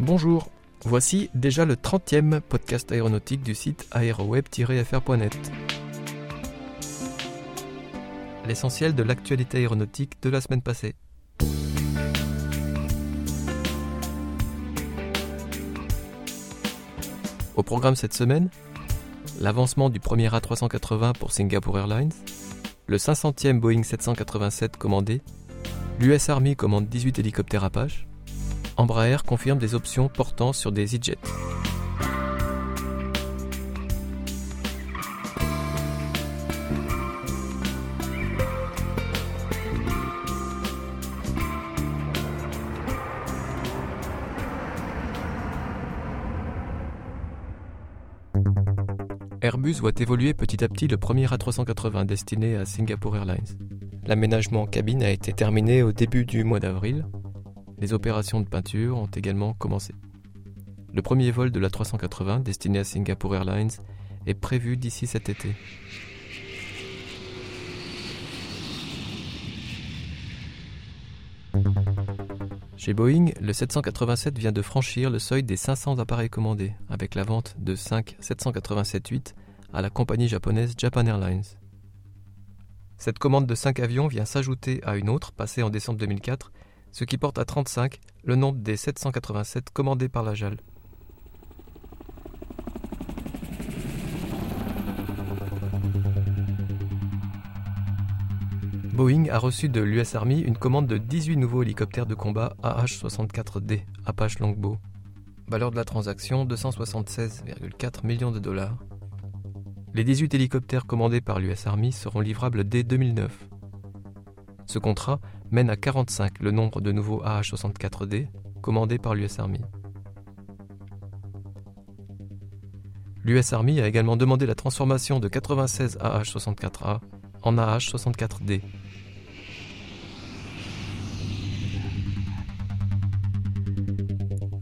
Bonjour, voici déjà le 30e podcast aéronautique du site aéroweb-fr.net. L'essentiel de l'actualité aéronautique de la semaine passée. Au programme cette semaine, l'avancement du premier A380 pour Singapore Airlines, le 500e Boeing 787 commandé, l'US Army commande 18 hélicoptères Apache, Embraer confirme des options portant sur des e-jets. Airbus voit évoluer petit à petit le premier A380 destiné à Singapore Airlines. L'aménagement cabine a été terminé au début du mois d'avril les opérations de peinture ont également commencé. Le premier vol de la 380 destiné à Singapore Airlines est prévu d'ici cet été. Chez Boeing, le 787 vient de franchir le seuil des 500 appareils commandés avec la vente de 5 787-8 à la compagnie japonaise Japan Airlines. Cette commande de 5 avions vient s'ajouter à une autre passée en décembre 2004 ce qui porte à 35 le nombre des 787 commandés par la JAL. Boeing a reçu de l'US Army une commande de 18 nouveaux hélicoptères de combat AH-64D Apache Longbow. Valeur de la transaction 276,4 millions de dollars. Les 18 hélicoptères commandés par l'US Army seront livrables dès 2009. Ce contrat mène à 45 le nombre de nouveaux AH-64D commandés par l'US Army. L'US Army a également demandé la transformation de 96 AH-64A en AH-64D.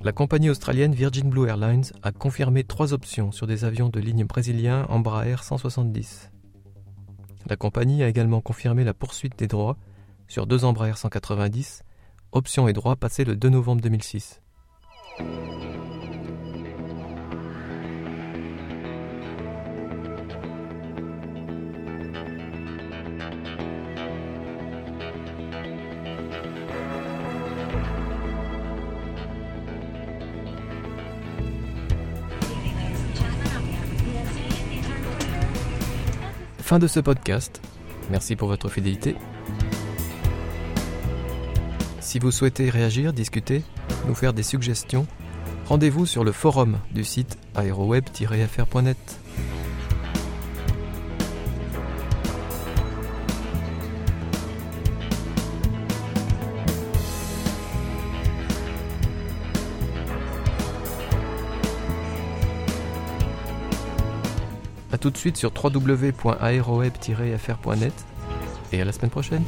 La compagnie australienne Virgin Blue Airlines a confirmé trois options sur des avions de ligne brésiliens Embraer 170. La compagnie a également confirmé la poursuite des droits sur deux Embraer 190, option et droit passé le 2 novembre 2006. Fin de ce podcast. Merci pour votre fidélité si vous souhaitez réagir, discuter, nous faire des suggestions, rendez-vous sur le forum du site aéroweb-fr.net. A tout de suite sur www.aeroweb-fr.net et à la semaine prochaine.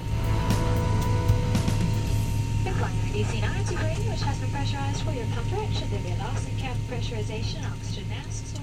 DC-9 which has been pressurized for your comfort. Should there be a loss in cabin pressurization, oxygen masks